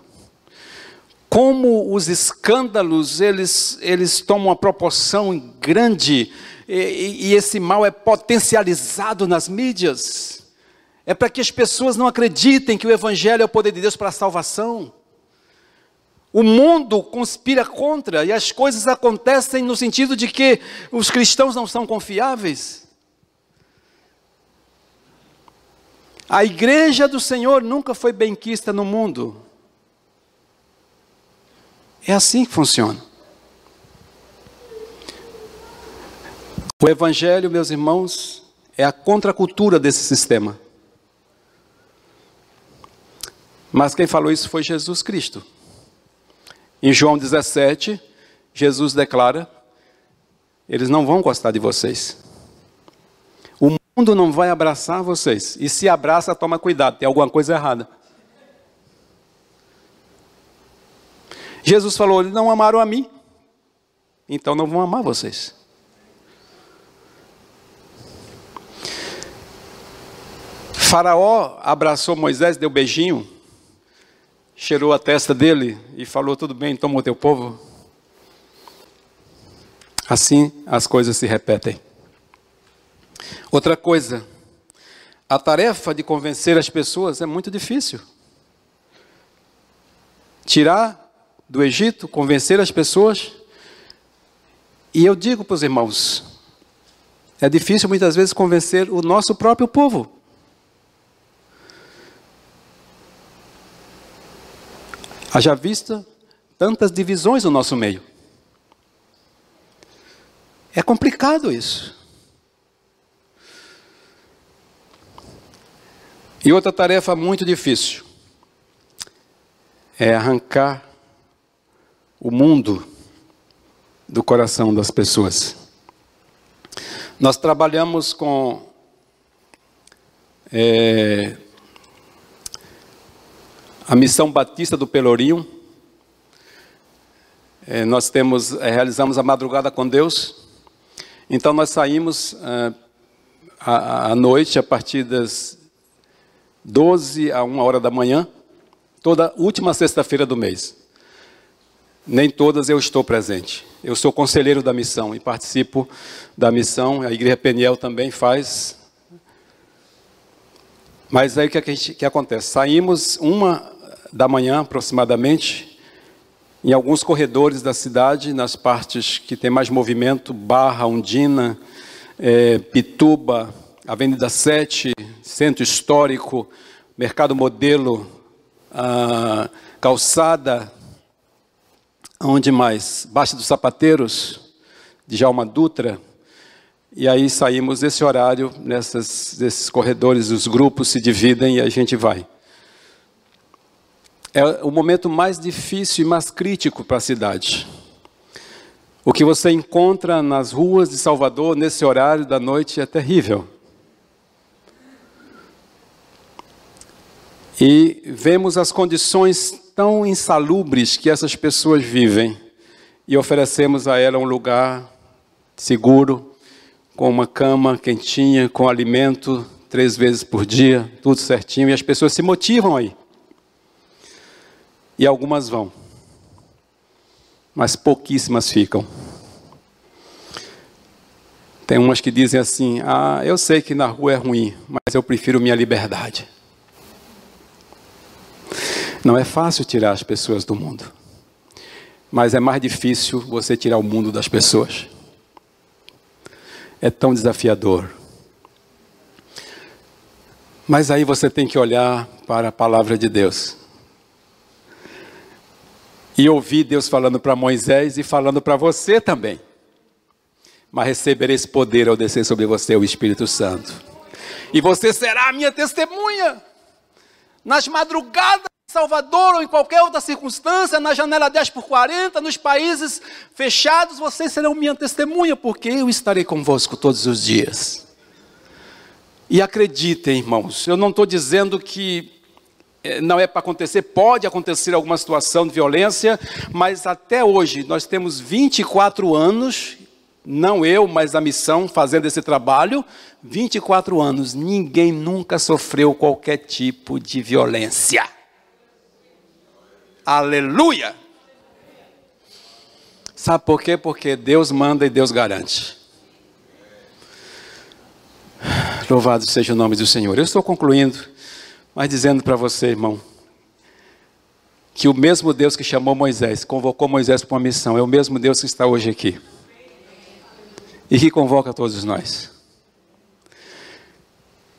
Como os escândalos, eles, eles tomam uma proporção grande e, e esse mal é potencializado nas mídias. É para que as pessoas não acreditem que o evangelho é o poder de Deus para a salvação. O mundo conspira contra e as coisas acontecem no sentido de que os cristãos não são confiáveis. A igreja do Senhor nunca foi benquista no mundo. É assim que funciona. O Evangelho, meus irmãos, é a contracultura desse sistema. Mas quem falou isso foi Jesus Cristo. Em João 17, Jesus declara: eles não vão gostar de vocês. O mundo não vai abraçar vocês. E se abraça, toma cuidado, tem alguma coisa errada. Jesus falou: eles não amaram a mim, então não vão amar vocês. Faraó abraçou Moisés, deu beijinho, cheirou a testa dele e falou: Tudo bem, toma o teu povo. Assim as coisas se repetem. Outra coisa, a tarefa de convencer as pessoas é muito difícil. Tirar do Egito, convencer as pessoas. E eu digo para os irmãos, é difícil muitas vezes convencer o nosso próprio povo. Haja vista tantas divisões no nosso meio. É complicado isso. E outra tarefa muito difícil é arrancar o mundo do coração das pessoas. Nós trabalhamos com é, a missão batista do Pelourinho. É, nós temos, é, realizamos a madrugada com Deus. Então nós saímos é, à, noite, a partir das 12 a 1 hora da manhã, toda última sexta-feira do mês. Nem todas eu estou presente. Eu sou conselheiro da missão e participo da missão. A Igreja Peniel também faz. Mas aí o que, é que, que acontece? Saímos uma da manhã, aproximadamente, em alguns corredores da cidade, nas partes que tem mais movimento, Barra, Undina, é, Pituba, Avenida 7, Centro Histórico, Mercado Modelo, Calçada, onde mais? Baixa dos Sapateiros, de Jalma Dutra, e aí saímos desse horário, nessas, corredores, os grupos se dividem e a gente vai. É o momento mais difícil e mais crítico para a cidade. O que você encontra nas ruas de Salvador nesse horário da noite é terrível. E vemos as condições tão insalubres que essas pessoas vivem e oferecemos a ela um lugar seguro, com uma cama quentinha, com alimento três vezes por dia, tudo certinho, e as pessoas se motivam aí e algumas vão, mas pouquíssimas ficam. Tem umas que dizem assim: Ah, eu sei que na rua é ruim, mas eu prefiro minha liberdade. Não é fácil tirar as pessoas do mundo, mas é mais difícil você tirar o mundo das pessoas. É tão desafiador. Mas aí você tem que olhar para a palavra de Deus e ouvi Deus falando para Moisés e falando para você também. Mas recebereis poder ao descer sobre você o Espírito Santo. E você será a minha testemunha. Nas madrugadas Salvador ou em qualquer outra circunstância, na janela 10 por 40, nos países fechados, vocês serão minha testemunha, porque eu estarei convosco todos os dias. E acreditem, irmãos, eu não estou dizendo que é, não é para acontecer, pode acontecer alguma situação de violência, mas até hoje nós temos 24 anos não eu, mas a missão fazendo esse trabalho, 24 anos, ninguém nunca sofreu qualquer tipo de violência. Aleluia! Sabe por quê? Porque Deus manda e Deus garante. Louvado seja o nome do Senhor. Eu estou concluindo, mas dizendo para você, irmão, que o mesmo Deus que chamou Moisés, convocou Moisés para uma missão, é o mesmo Deus que está hoje aqui. E que convoca todos nós.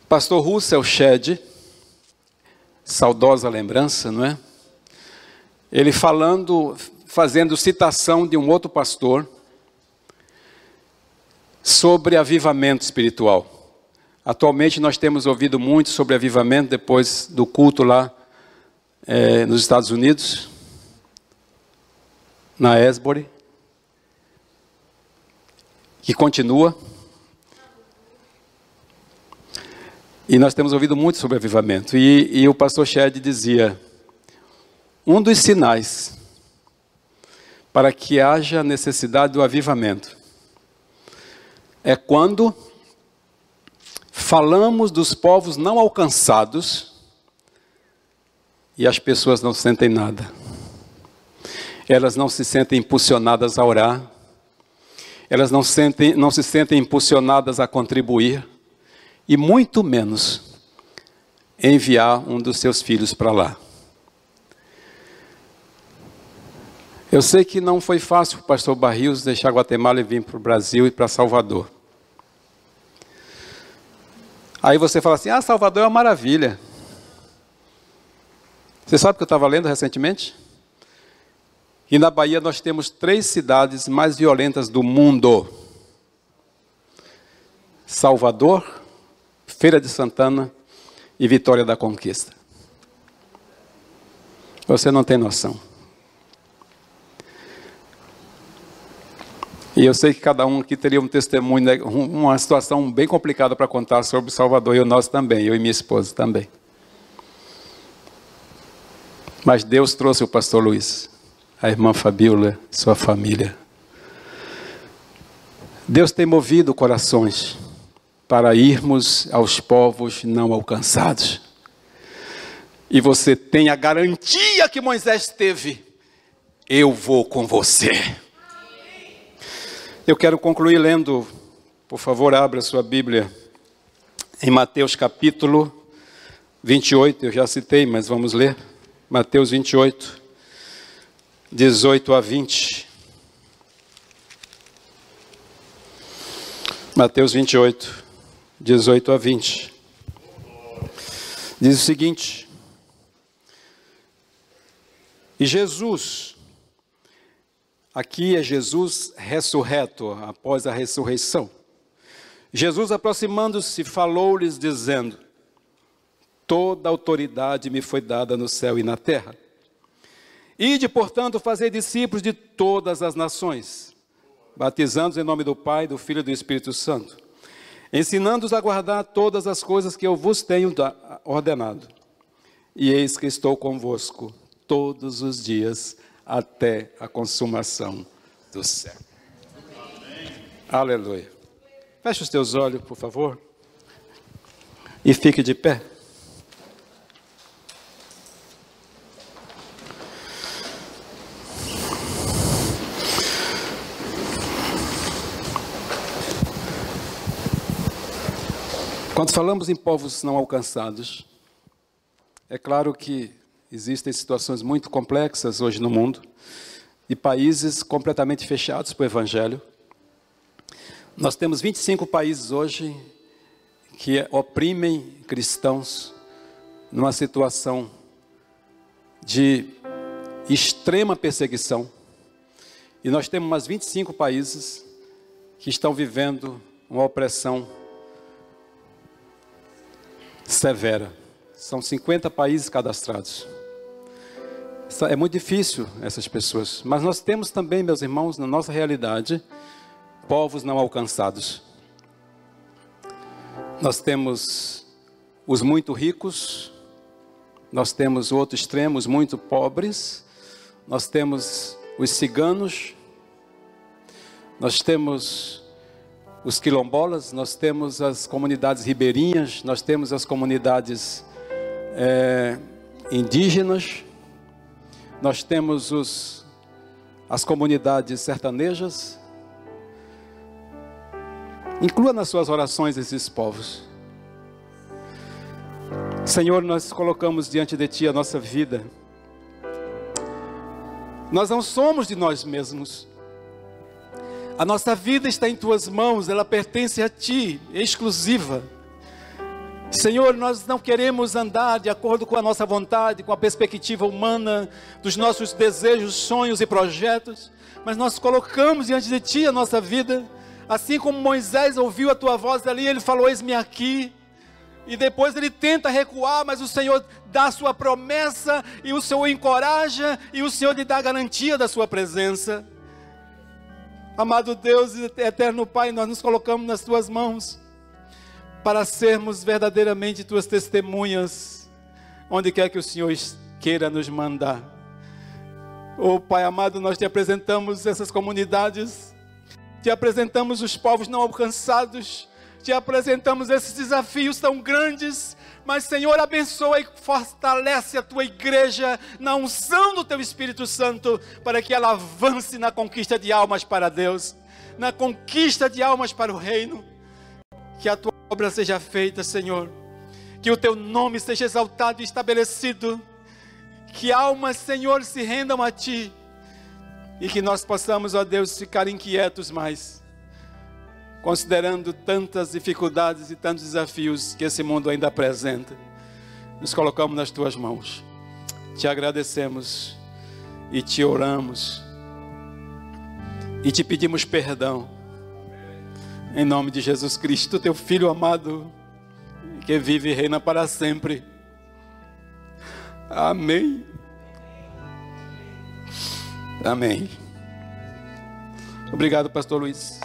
Pastor Russell Shedd, saudosa lembrança, não é? Ele falando, fazendo citação de um outro pastor sobre avivamento espiritual. Atualmente nós temos ouvido muito sobre avivamento depois do culto lá é, nos Estados Unidos, na Esbury, que continua. E nós temos ouvido muito sobre avivamento. E, e o pastor Shed dizia: um dos sinais para que haja necessidade do avivamento é quando falamos dos povos não alcançados e as pessoas não sentem nada. Elas não se sentem impulsionadas a orar. Elas não, sentem, não se sentem impulsionadas a contribuir. E muito menos enviar um dos seus filhos para lá. Eu sei que não foi fácil para o pastor Barrios deixar Guatemala e vir para o Brasil e para Salvador. Aí você fala assim: ah, Salvador é uma maravilha. Você sabe o que eu estava lendo recentemente? E na Bahia nós temos três cidades mais violentas do mundo: Salvador, Feira de Santana e Vitória da Conquista. Você não tem noção. E eu sei que cada um aqui teria um testemunho, né, uma situação bem complicada para contar sobre Salvador e o nosso também, eu e minha esposa também. Mas Deus trouxe o pastor Luiz, a irmã Fabíola, sua família. Deus tem movido corações para irmos aos povos não alcançados. E você tem a garantia que Moisés teve: eu vou com você. Eu quero concluir lendo, por favor, abra sua Bíblia em Mateus capítulo 28, eu já citei, mas vamos ler. Mateus 28, 18 a 20. Mateus 28, 18 a 20. Diz o seguinte: E Jesus, aqui é Jesus ressurreto, após a ressurreição. Jesus, aproximando-se, falou-lhes, dizendo: Toda autoridade me foi dada no céu e na terra. Ide, portanto, fazer discípulos de todas as nações, batizando-os em nome do Pai, do Filho e do Espírito Santo, ensinando-os a guardar todas as coisas que eu vos tenho ordenado. E eis que estou convosco todos os dias até a consumação do céu. Aleluia. Feche os teus olhos, por favor, e fique de pé. Quando falamos em povos não alcançados, é claro que existem situações muito complexas hoje no mundo e países completamente fechados para o Evangelho. Nós temos 25 países hoje que oprimem cristãos numa situação de extrema perseguição. E nós temos mais 25 países que estão vivendo uma opressão severa. São 50 países cadastrados. É muito difícil essas pessoas. Mas nós temos também, meus irmãos, na nossa realidade, povos não alcançados. Nós temos os muito ricos, nós temos o outro extremo, os muito pobres, nós temos os ciganos, Nós temos os quilombolas, nós temos as comunidades ribeirinhas, nós temos as comunidades é, indígenas, nós temos os, as comunidades sertanejas. Inclua nas suas orações esses povos. Senhor, nós colocamos diante de Ti a nossa vida. Nós não somos de nós mesmos. A nossa vida está em Tuas mãos, ela pertence a Ti, exclusiva. Senhor, nós não queremos andar de acordo com a nossa vontade, com a perspectiva humana, dos nossos desejos, sonhos e projetos, mas nós colocamos diante de Ti a nossa vida, assim como Moisés ouviu a Tua voz ali, ele falou: Eis-me aqui. E depois ele tenta recuar, mas o Senhor dá a sua promessa, e o Senhor o encoraja, e o Senhor lhe dá a garantia da sua presença. Amado Deus e eterno Pai, nós nos colocamos nas tuas mãos para sermos verdadeiramente tuas testemunhas, onde quer que o Senhor queira nos mandar. Oh Pai amado, nós te apresentamos essas comunidades, te apresentamos os povos não alcançados, te apresentamos esses desafios tão grandes, mas Senhor, abençoa e fortalece a tua igreja na unção do teu Espírito Santo, para que ela avance na conquista de almas para Deus, na conquista de almas para o reino. Que a tua obra seja feita, Senhor. Que o teu nome seja exaltado e estabelecido. Que almas, Senhor, se rendam a ti. E que nós possamos, ó Deus, ficar inquietos mais considerando tantas dificuldades e tantos desafios que esse mundo ainda apresenta, nos colocamos nas tuas mãos. Te agradecemos e te oramos e te pedimos perdão. Em nome de Jesus Cristo, teu filho amado, que vive e reina para sempre. Amém. Amém. Obrigado, pastor Luiz.